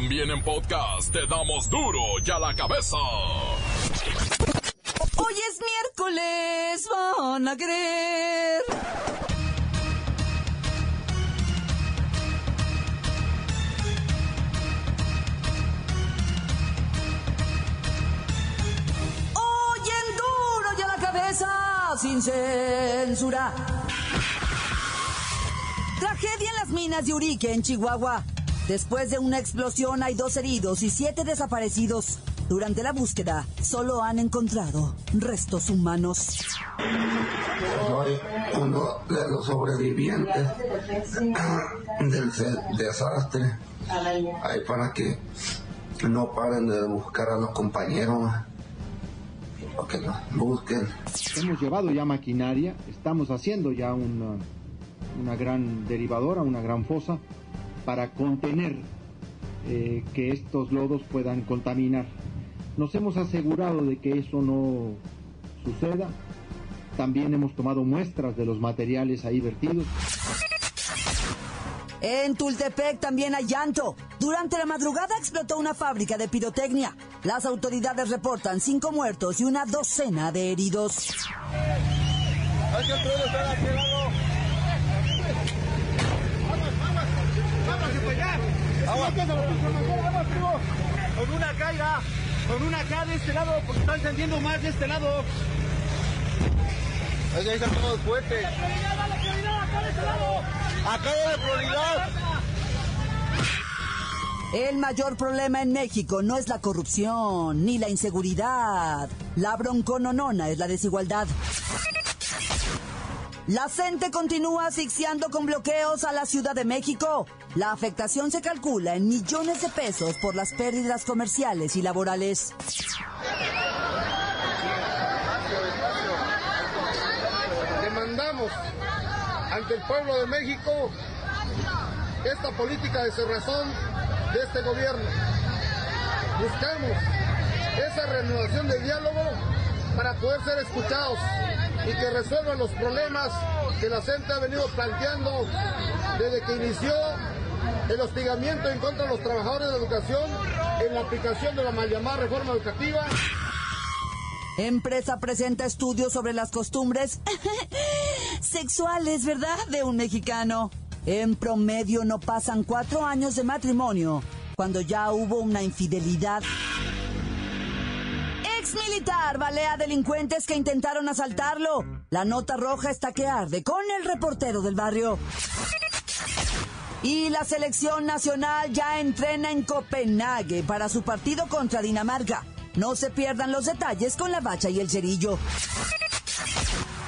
También en podcast te damos duro y a la cabeza. Hoy es miércoles, van a creer. Hoy en duro y a la cabeza, sin censura. Tragedia en las minas de Urique, en Chihuahua. Después de una explosión hay dos heridos y siete desaparecidos. Durante la búsqueda solo han encontrado restos humanos. Soy uno de los sobrevivientes del desastre. Hay para que no paren de buscar a los compañeros, que los busquen. Hemos llevado ya maquinaria, estamos haciendo ya una, una gran derivadora, una gran fosa para contener eh, que estos lodos puedan contaminar. Nos hemos asegurado de que eso no suceda. También hemos tomado muestras de los materiales ahí vertidos. En Tultepec también hay llanto. Durante la madrugada explotó una fábrica de pirotecnia. Las autoridades reportan cinco muertos y una docena de heridos. Con una caiga, con una acá de este lado, porque está encendiendo más de este lado. Ahí están todos los fuertes. Acá de prioridad. El mayor problema en México no es la corrupción ni la inseguridad. La broncononona es la desigualdad. La gente continúa asfixiando con bloqueos a la Ciudad de México. La afectación se calcula en millones de pesos por las pérdidas comerciales y laborales. Demandamos ante el pueblo de México esta política de cerrazón de este gobierno. Buscamos esa renovación de diálogo para poder ser escuchados y que resuelvan los problemas que la gente ha venido planteando desde que inició el hostigamiento en contra de los trabajadores de educación en la aplicación de la mal llamada reforma educativa. Empresa presenta estudios sobre las costumbres sexuales, ¿verdad? De un mexicano. En promedio no pasan cuatro años de matrimonio cuando ya hubo una infidelidad. Militar balea delincuentes que intentaron asaltarlo. La nota roja está que arde con el reportero del barrio. Y la selección nacional ya entrena en Copenhague para su partido contra Dinamarca. No se pierdan los detalles con la bacha y el cerillo.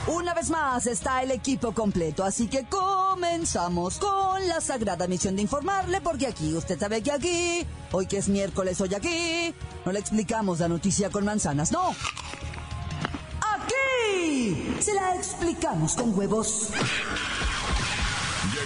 Una vez más está el equipo completo, así que comenzamos con la sagrada misión de informarle, porque aquí, usted sabe que aquí, hoy que es miércoles, hoy aquí, no le explicamos la noticia con manzanas, no. Aquí se la explicamos con huevos.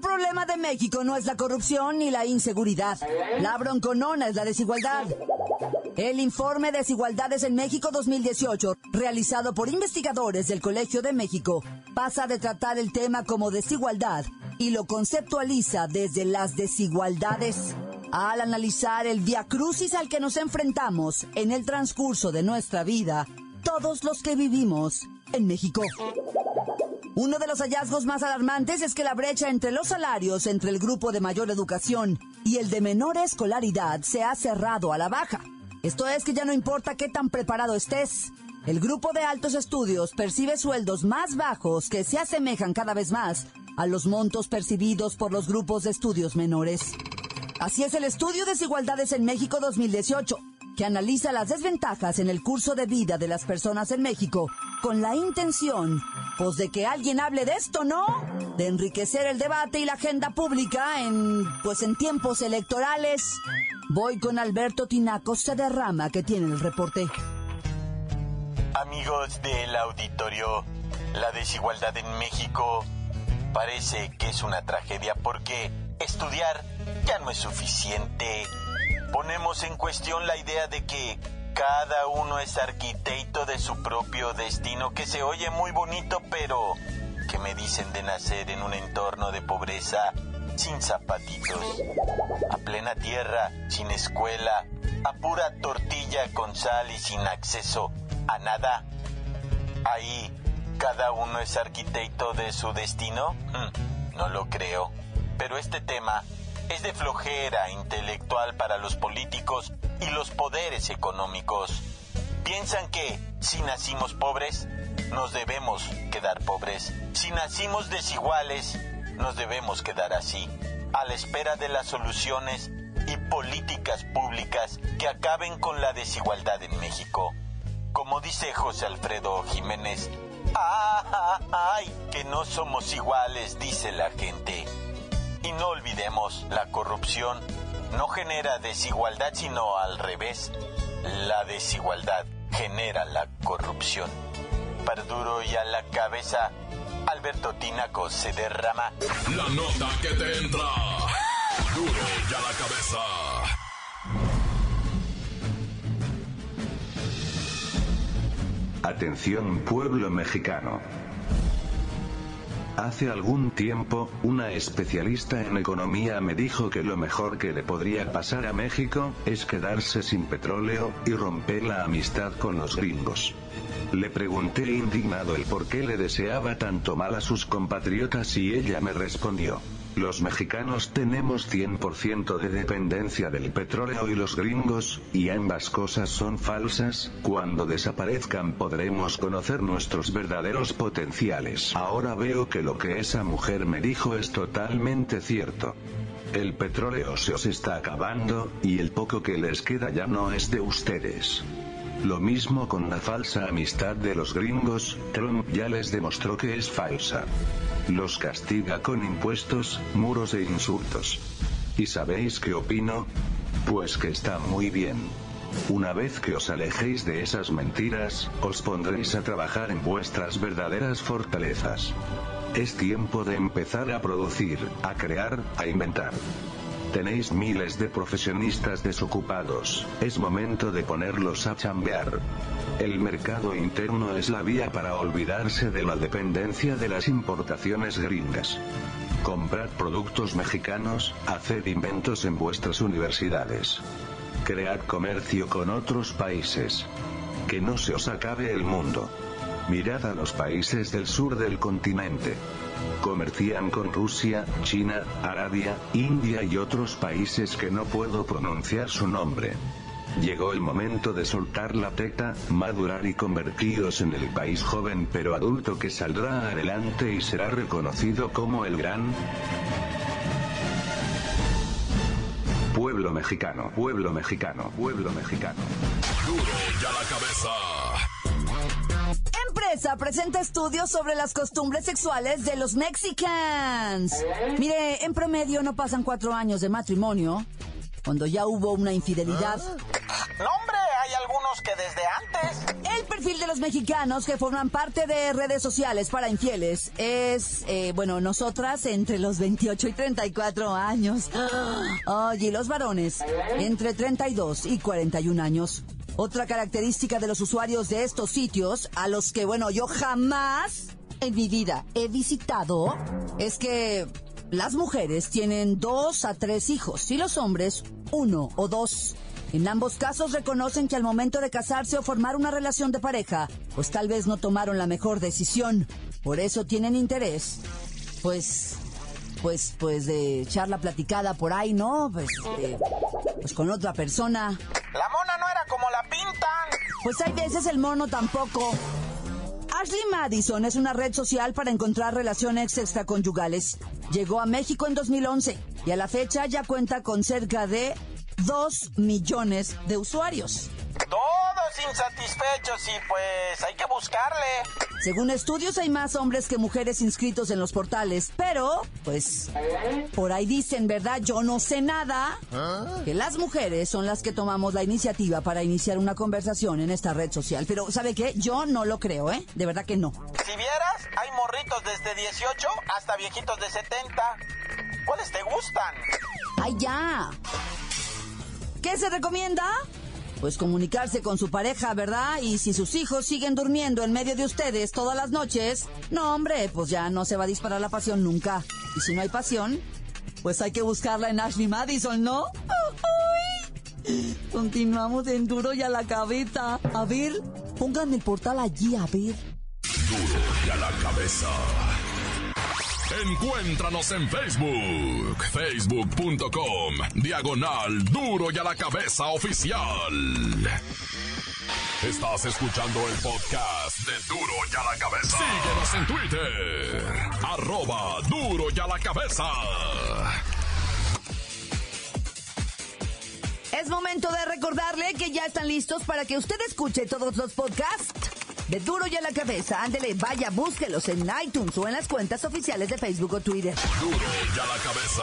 Mayor problema de México no es la corrupción ni la inseguridad. La bronconona es la desigualdad. El informe Desigualdades en México 2018, realizado por investigadores del Colegio de México, pasa de tratar el tema como desigualdad y lo conceptualiza desde las desigualdades. Al analizar el viacrucis al que nos enfrentamos en el transcurso de nuestra vida, todos los que vivimos en México. Uno de los hallazgos más alarmantes es que la brecha entre los salarios entre el grupo de mayor educación y el de menor escolaridad se ha cerrado a la baja. Esto es que ya no importa qué tan preparado estés. El grupo de altos estudios percibe sueldos más bajos que se asemejan cada vez más a los montos percibidos por los grupos de estudios menores. Así es el estudio Desigualdades en México 2018, que analiza las desventajas en el curso de vida de las personas en México con la intención, pues de que alguien hable de esto, ¿no? De enriquecer el debate y la agenda pública en, pues en tiempos electorales. Voy con Alberto Tinaco derrama que tiene el reporte. Amigos del auditorio, la desigualdad en México parece que es una tragedia porque estudiar ya no es suficiente. Ponemos en cuestión la idea de que cada uno es arquitecto de su propio destino, que se oye muy bonito, pero que me dicen de nacer en un entorno de pobreza, sin zapatitos, a plena tierra, sin escuela, a pura tortilla con sal y sin acceso a nada. Ahí, cada uno es arquitecto de su destino. Hmm, no lo creo. Pero este tema es de flojera intelectual para los políticos y los poderes económicos. Piensan que si nacimos pobres, nos debemos quedar pobres. Si nacimos desiguales, nos debemos quedar así, a la espera de las soluciones y políticas públicas que acaben con la desigualdad en México. Como dice José Alfredo Jiménez, ¡ah, ay! Que no somos iguales, dice la gente. Y no olvidemos, la corrupción no genera desigualdad, sino al revés. La desigualdad genera la corrupción. Para duro y a la cabeza, Alberto Tinaco se derrama. La nota que te entra. Duro y a la cabeza. Atención pueblo mexicano. Hace algún tiempo, una especialista en economía me dijo que lo mejor que le podría pasar a México, es quedarse sin petróleo, y romper la amistad con los gringos. Le pregunté indignado el por qué le deseaba tanto mal a sus compatriotas y ella me respondió. Los mexicanos tenemos 100% de dependencia del petróleo y los gringos, y ambas cosas son falsas, cuando desaparezcan podremos conocer nuestros verdaderos potenciales. Ahora veo que lo que esa mujer me dijo es totalmente cierto. El petróleo se os está acabando, y el poco que les queda ya no es de ustedes. Lo mismo con la falsa amistad de los gringos, Trump ya les demostró que es falsa. Los castiga con impuestos, muros e insultos. ¿Y sabéis qué opino? Pues que está muy bien. Una vez que os alejéis de esas mentiras, os pondréis a trabajar en vuestras verdaderas fortalezas. Es tiempo de empezar a producir, a crear, a inventar. Tenéis miles de profesionistas desocupados, es momento de ponerlos a chambear. El mercado interno es la vía para olvidarse de la dependencia de las importaciones gringas. Comprad productos mexicanos, haced inventos en vuestras universidades. Cread comercio con otros países. Que no se os acabe el mundo. Mirad a los países del sur del continente. Comercian con Rusia, China, Arabia, India y otros países que no puedo pronunciar su nombre. Llegó el momento de soltar la teta, madurar y convertiros en el país joven pero adulto que saldrá adelante y será reconocido como el gran pueblo mexicano, pueblo mexicano, pueblo mexicano. La cabeza presenta estudios sobre las costumbres sexuales de los mexicanos. Mire, en promedio no pasan cuatro años de matrimonio cuando ya hubo una infidelidad. No, hombre, hay algunos que desde antes. El perfil de los mexicanos que forman parte de redes sociales para infieles es, eh, bueno, nosotras entre los 28 y 34 años. Oye, y los varones entre 32 y 41 años. Otra característica de los usuarios de estos sitios, a los que, bueno, yo jamás en mi vida he visitado, es que las mujeres tienen dos a tres hijos y los hombres uno o dos. En ambos casos reconocen que al momento de casarse o formar una relación de pareja, pues tal vez no tomaron la mejor decisión. Por eso tienen interés, pues, pues, pues de echar la platicada por ahí, ¿no? Pues, pues con otra persona. La mona no era como la pintan. Pues hay veces el mono tampoco. Ashley Madison es una red social para encontrar relaciones extraconyugales. Llegó a México en 2011 y a la fecha ya cuenta con cerca de 2 millones de usuarios. Insatisfechos y pues hay que buscarle. Según estudios hay más hombres que mujeres inscritos en los portales, pero pues por ahí dicen, ¿verdad? Yo no sé nada. Que las mujeres son las que tomamos la iniciativa para iniciar una conversación en esta red social. Pero ¿sabe qué? Yo no lo creo, ¿eh? De verdad que no. Si vieras, hay morritos desde 18 hasta viejitos de 70. ¿Cuáles te gustan? ¡Ay, ya! ¿Qué se recomienda? Pues comunicarse con su pareja, ¿verdad? Y si sus hijos siguen durmiendo en medio de ustedes todas las noches, no, hombre, pues ya no se va a disparar la pasión nunca. Y si no hay pasión, pues hay que buscarla en Ashley Madison, ¿no? Continuamos en duro y a la cabeza. A ver, pongan el portal allí, a ver. Duro y a la cabeza. Encuéntranos en Facebook, facebook.com, diagonal duro y a la cabeza oficial. Estás escuchando el podcast de Duro y a la cabeza. Síguenos en Twitter, arroba duro y a la cabeza. Es momento de recordarle que ya están listos para que usted escuche todos los podcasts de Duro y a la Cabeza. Ándele, vaya, búsquelos en iTunes o en las cuentas oficiales de Facebook o Twitter. Duro y a la cabeza.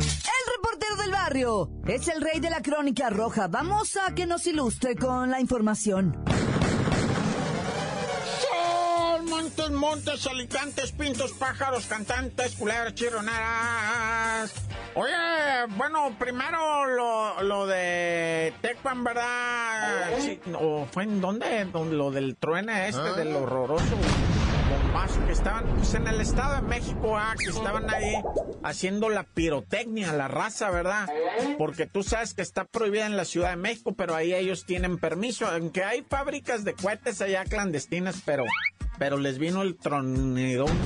El reportero del barrio es el rey de la crónica roja. Vamos a que nos ilustre con la información. Montes, alicantes, pintos, pájaros, cantantes, culebras, chirroneras. Oye, bueno, primero lo, lo de Tecpan, ¿verdad? Sí, ¿O fue en dónde? Lo del truene este, del horroroso bombazo que estaban, pues en el Estado de México, ah, que estaban ahí haciendo la pirotecnia, la raza, ¿verdad? Porque tú sabes que está prohibida en la Ciudad de México, pero ahí ellos tienen permiso, aunque hay fábricas de cohetes allá clandestinas, pero, pero les vino el tronidón.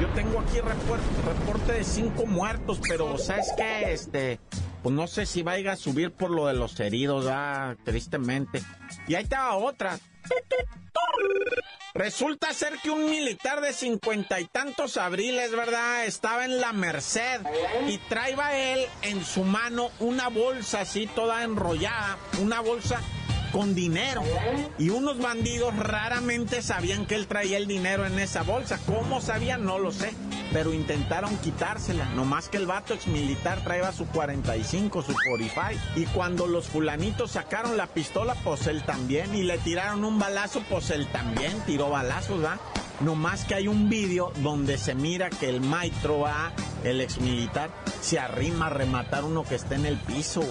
Yo tengo aquí reporte, reporte de cinco muertos, pero ¿sabes qué? Este, pues no sé si vaya a subir por lo de los heridos, ah, tristemente. Y ahí estaba otra. Resulta ser que un militar de cincuenta y tantos abriles, ¿verdad? Estaba en la Merced y traía él en su mano una bolsa así toda enrollada, una bolsa con dinero. Y unos bandidos raramente sabían que él traía el dinero en esa bolsa. ¿Cómo sabían? No lo sé. Pero intentaron quitársela. Nomás que el vato ex militar traía su 45, su 45. Y cuando los fulanitos sacaron la pistola, pues él también. Y le tiraron un balazo, pues él también tiró balazos, ¿va? No más que hay un vídeo donde se mira que el maestro va, el ex militar, se arrima a rematar uno que está en el piso.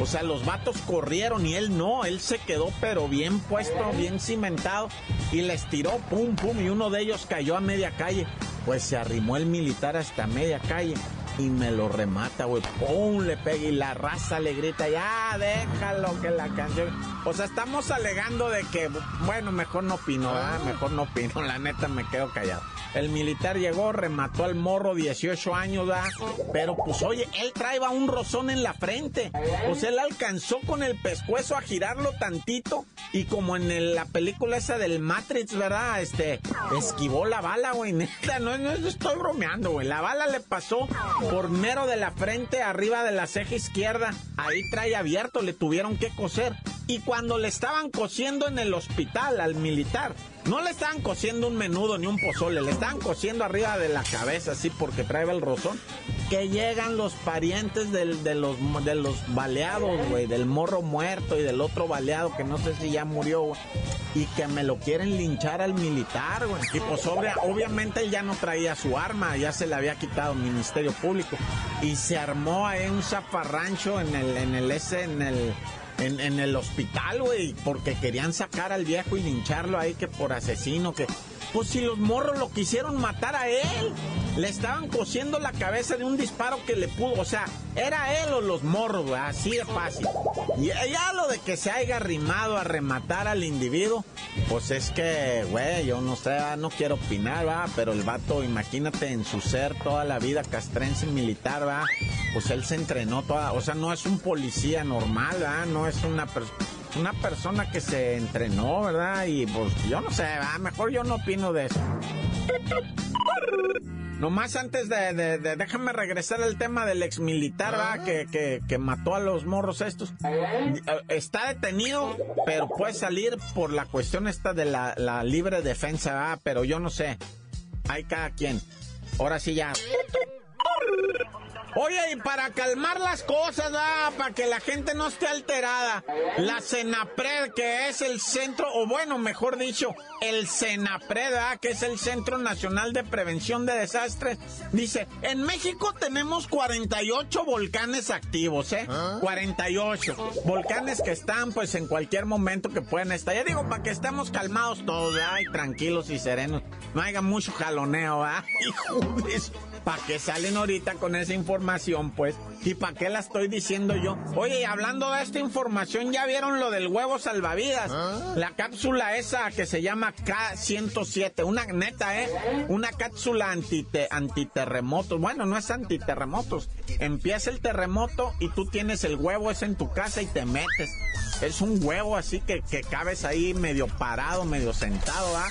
O sea, los vatos corrieron y él no, él se quedó pero bien puesto, bien cimentado y les tiró pum pum y uno de ellos cayó a media calle. Pues se arrimó el militar hasta media calle y me lo remata, güey. ¡Pum! Le pega y la raza le grita, ya, déjalo que la canción. O sea, estamos alegando de que, bueno, mejor no opino, ¿verdad? Mejor no opino, la neta me quedo callado. El militar llegó, remató al morro, 18 años, ¿verdad? Pero pues oye, él traía un rozón en la frente. Sea, él alcanzó con el pescuezo a girarlo tantito y como en el- la película esa del Matrix, ¿verdad? Este, esquivó la bala, güey. Neta, no, no estoy bromeando, güey. La bala le pasó por mero de la frente, arriba de la ceja izquierda. Ahí trae abierto, le tuvieron que coser. Y cuando le estaban cosiendo en el hospital al militar, no le estaban cosiendo un menudo ni un pozole, le estaban cosiendo arriba de la cabeza, así porque trae el rozón. Que llegan los parientes de, los, de los baleados, güey, del morro muerto y del otro baleado que no sé si ya murió. Y que me lo quieren linchar al militar, güey. Y pues obvia- obviamente él ya no traía su arma, ya se le había quitado el Ministerio Público. Y se armó ahí un zafarrancho en el, en el ese, en el, en, en el hospital, güey, porque querían sacar al viejo y lincharlo ahí que por asesino, que... Pues si los morros lo quisieron matar a él, le estaban cosiendo la cabeza de un disparo que le pudo, o sea, era él o los morros, así de fácil. Y ya lo de que se haya arrimado a rematar al individuo, pues es que, güey, yo no sé, ah, no quiero opinar, va, pero el vato, imagínate en su ser toda la vida castrense militar, va, pues él se entrenó toda, o sea, no es un policía normal, va, no es una persona una persona que se entrenó, ¿verdad? Y pues yo no sé, ¿verdad? mejor yo no opino de eso. Nomás antes de, déjame regresar al tema del ex militar, ¿va? Que, que, que mató a los morros estos. Eh, Está detenido, pero puede salir por la cuestión esta de la, la libre defensa, ¿va? Pero yo no sé. Hay cada quien. Ahora sí ya. Oye, y para calmar las cosas, para que la gente no esté alterada, la CENAPRED, que es el centro, o bueno, mejor dicho, el CENAPRED, ¿va? que es el Centro Nacional de Prevención de Desastres, dice, en México tenemos 48 volcanes activos, ¿eh? 48 volcanes que están pues en cualquier momento que pueden estallar. Digo, para que estemos calmados todos, tranquilos y serenos, no haya mucho jaloneo, ¿va? Hijo de eso. ¿Para qué salen ahorita con esa información, pues? ¿Y para qué la estoy diciendo yo? Oye, hablando de esta información, ¿ya vieron lo del huevo salvavidas? La cápsula esa que se llama K107, una neta, ¿eh? Una cápsula antite, antiterremotos. Bueno, no es antiterremotos. Empieza el terremoto y tú tienes el huevo ese en tu casa y te metes. Es un huevo así que, que cabes ahí medio parado, medio sentado, ¿ah?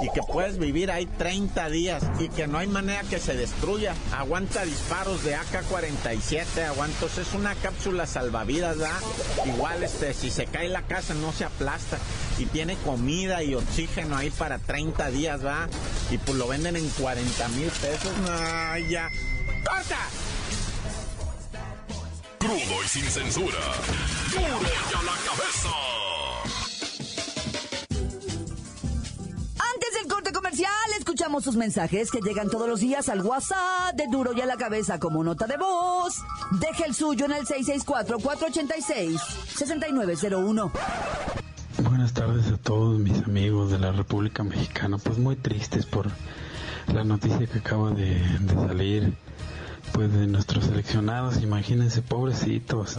Y que puedes vivir ahí 30 días y que no hay manera que se destruya. Aguanta disparos de AK-47, aguanta. Es una cápsula salvavidas, ¿ah? Igual, este, si se cae la casa no se aplasta. Y tiene comida y oxígeno ahí para 30 días, ¿va? Y pues lo venden en 40 mil pesos. No, ya. ¡Corta! Crudo y sin censura. ¡Duro y a la cabeza! Antes del corte comercial, escuchamos sus mensajes que llegan todos los días al WhatsApp de Duro y a la cabeza como nota de voz. Deje el suyo en el 664-486-6901. Buenas tardes a todos mis amigos de la República Mexicana. Pues muy tristes por la noticia que acaba de, de salir pues de nuestros seleccionados, imagínense pobrecitos,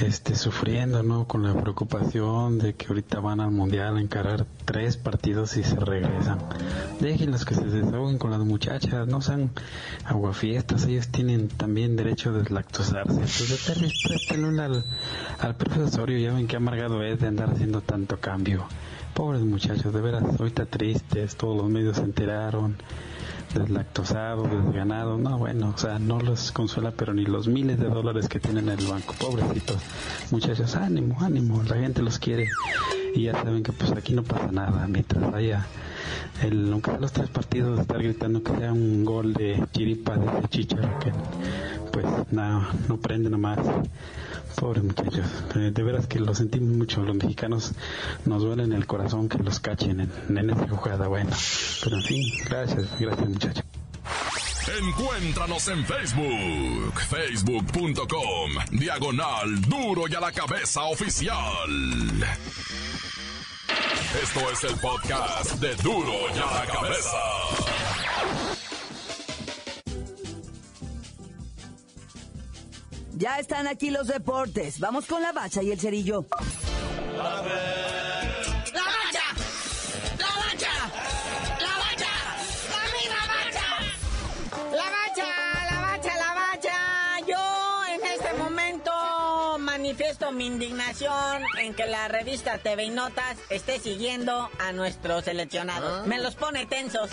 este sufriendo, ¿no? Con la preocupación de que ahorita van al mundial a encarar tres partidos y se regresan. Déjenlos que se desahoguen con las muchachas, no sean aguafiestas, ellos tienen también derecho a deslactosarse. Entonces, préstenle al, al profesorio, ya ven que amargado es de andar haciendo tanto cambio. Pobres muchachos, de veras, ahorita tristes, todos los medios se enteraron deslactosados, desganados, no, bueno, o sea, no los consuela, pero ni los miles de dólares que tienen en el banco, pobrecitos. Muchachos, ánimo, ánimo, la gente los quiere y ya saben que pues aquí no pasa nada, mientras haya el, aunque sea los tres partidos, estar gritando que sea un gol de chiripa de ese que pues no, no prende nomás. Pobres muchachos, eh, de veras que lo sentimos mucho, los mexicanos nos duele en el corazón que los cachen en, en jugada, bueno, pero en fin, gracias, gracias muchachos. Encuéntranos en Facebook, facebook.com, diagonal duro y a la cabeza oficial. Esto es el podcast de duro y a la cabeza. Ya están aquí los deportes. Vamos con la bacha y el cerillo. ¡La bacha! ¡La bacha! ¡La bacha! ¡A mí la bacha! La bacha, la bacha, la bacha. Yo en este momento manifiesto mi indignación en que la revista TV y Notas esté siguiendo a nuestros seleccionados. Me los pone tensos.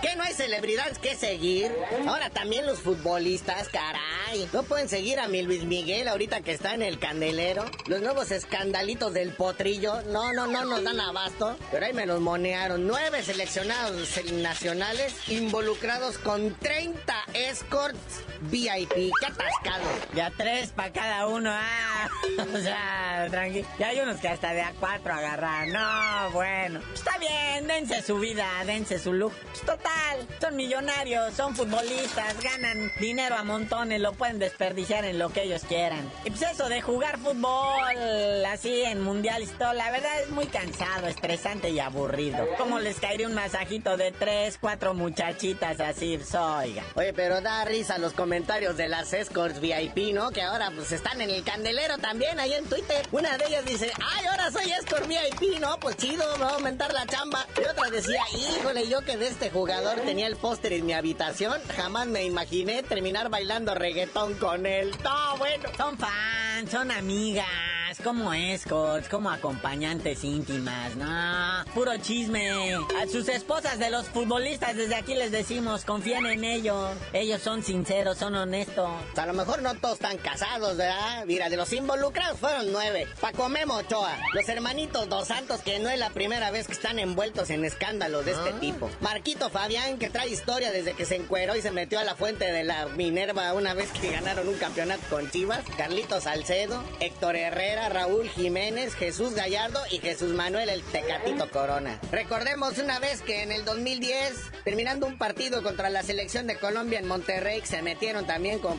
¿Qué no hay celebridades que seguir? Ahora también los futbolistas, caray. ¿No pueden seguir a mi Luis Miguel ahorita que está en el candelero? Los nuevos escandalitos del potrillo. No, no, no nos dan abasto. Pero ahí me los monearon. Nueve seleccionados nacionales involucrados con 30 escorts VIP. ¡Qué atascado! Ya tres para cada uno. Ah, o sea, tranqui. Ya hay unos que hasta de a cuatro agarran. No, bueno. Está bien, dense su vida, dense su look. Pues total, son millonarios, son futbolistas, ganan dinero a montones, lo pueden desperdiciar en lo que ellos quieran. Y pues eso de jugar fútbol así en mundiales y todo, la verdad es muy cansado, estresante y aburrido. ¿Cómo les caería un masajito de tres, cuatro muchachitas así? Pues, oiga. Oye, pero da risa los comentarios de las escorts VIP, ¿no? Que ahora pues están en el candelero también ahí en Twitter. Una de ellas dice, ay, ahora soy escort VIP, ¿no? Pues chido, me va a aumentar la chamba. Y otra decía, híjole, yo que de este jugador tenía el póster en mi habitación, jamás me imaginé terminar bailando reggaetón con él. No, bueno. Son fans, son amigas, veras cómo es, coach, como acompañantes íntimas, no, puro chisme. A sus esposas de los futbolistas desde aquí les decimos, confían en ellos. Ellos son sinceros, son honestos. A lo mejor no todos están casados, ¿verdad? Mira, de los involucrados fueron nueve. Paco Memo Ochoa, los hermanitos Dos Santos, que no es la primera vez que están envueltos en escándalos de este tipo. Marquito Fabián, que trae historia desde que se encueró y se metió a la fuente de la Minerva una vez que ganaron un campeonato con Chivas. Carlitos Salcedo, Héctor Herrera, Raúl Jiménez, Jesús Gallardo y Jesús Manuel el Tecatito Corona. Recordemos una vez que en el 2010, terminando un partido contra la selección de Colombia en Monterrey, se metieron también con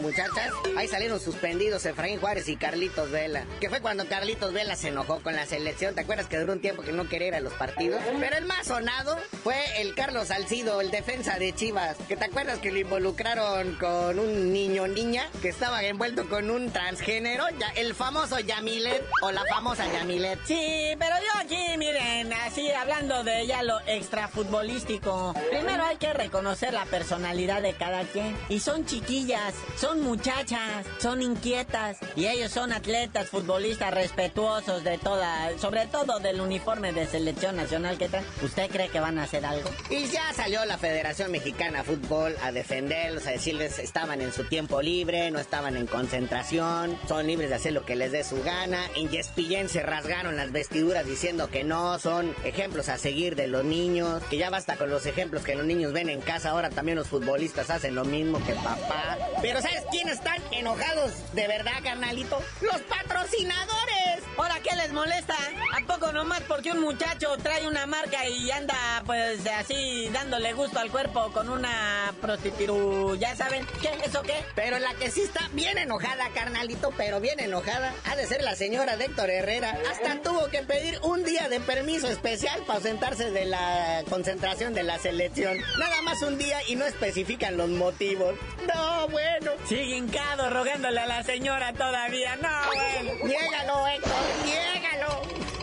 muchachas. Ahí salieron suspendidos Efraín Juárez y Carlitos Vela. Que fue cuando Carlitos Vela se enojó con la selección. ¿Te acuerdas que duró un tiempo que no quería ir a los partidos? Pero el más sonado fue el Carlos Salcido, el defensa de Chivas. Que te acuerdas que lo involucraron con un niño niña que estaba envuelto con un transgénero, el famoso Yamilet o la famosa Yamilet. Sí, pero yo aquí, miren, así hablando de ya lo extrafutbolístico. Primero hay que reconocer la personalidad de cada quien. Y son chiquillas, son muchachas, son inquietas. Y ellos son atletas, futbolistas respetuosos de toda, sobre todo del uniforme de selección nacional que traen. ¿Usted cree que van a hacer algo? Y ya salió la Federación Mexicana de Fútbol a defenderlos, a decirles estaban en su tiempo libre, no estaban en concentración, son libres de hacer lo que les dé su gana. En Yespillén se rasgaron las vestiduras diciendo que no, son ejemplos a seguir de los niños, que ya basta con los ejemplos que los niños ven en casa, ahora también los futbolistas hacen lo mismo que papá. Pero ¿sabes quiénes están enojados de verdad, carnalito? Los patrocinadores. ¿Ahora qué les molesta? ¿A poco nomás porque un muchacho trae una marca y anda pues así dándole gusto al cuerpo con una prostituta? ¿Ya saben qué? ¿Eso qué? Pero la que sí está bien enojada, carnalito, pero bien enojada, ha de ser la señora de Héctor Herrera. Hasta tuvo que pedir un día de permiso especial para ausentarse de la concentración de la selección. Nada más un día y no especifican los motivos. No, bueno. Sigue hincado rogándole a la señora todavía. No, bueno. Niégalo, Héctor, niégalo.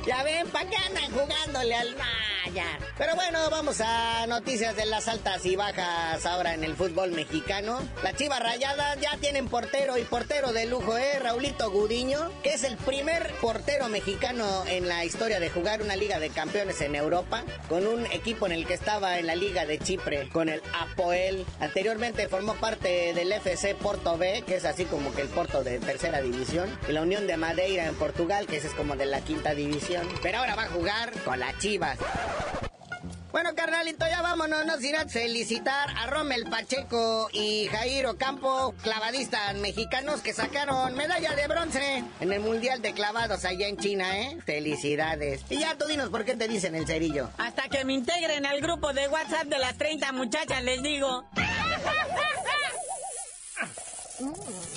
Ya ven, ¿para qué andan jugándole al Maya? Pero bueno, vamos a noticias de las altas y bajas ahora en el fútbol mexicano. Las Chivas Rayadas ya tienen portero y portero de lujo, ¿eh? Raulito Gudiño, que es el primer portero mexicano en la historia de jugar una Liga de Campeones en Europa, con un equipo en el que estaba en la Liga de Chipre, con el Apoel. Anteriormente formó parte del FC Porto B, que es así como que el Porto de tercera división, y la Unión de Madeira en Portugal, que es como de la quinta división. Pero ahora va a jugar con las Chivas. Bueno, carnalito, ya vámonos. Nos irá a felicitar a Rommel Pacheco y Jairo Campo, clavadistas mexicanos que sacaron medalla de bronce en el Mundial de Clavados allá en China, ¿eh? Felicidades. Y ya tú dinos por qué te dicen el cerillo. Hasta que me integren al grupo de WhatsApp de las 30 muchachas, les digo.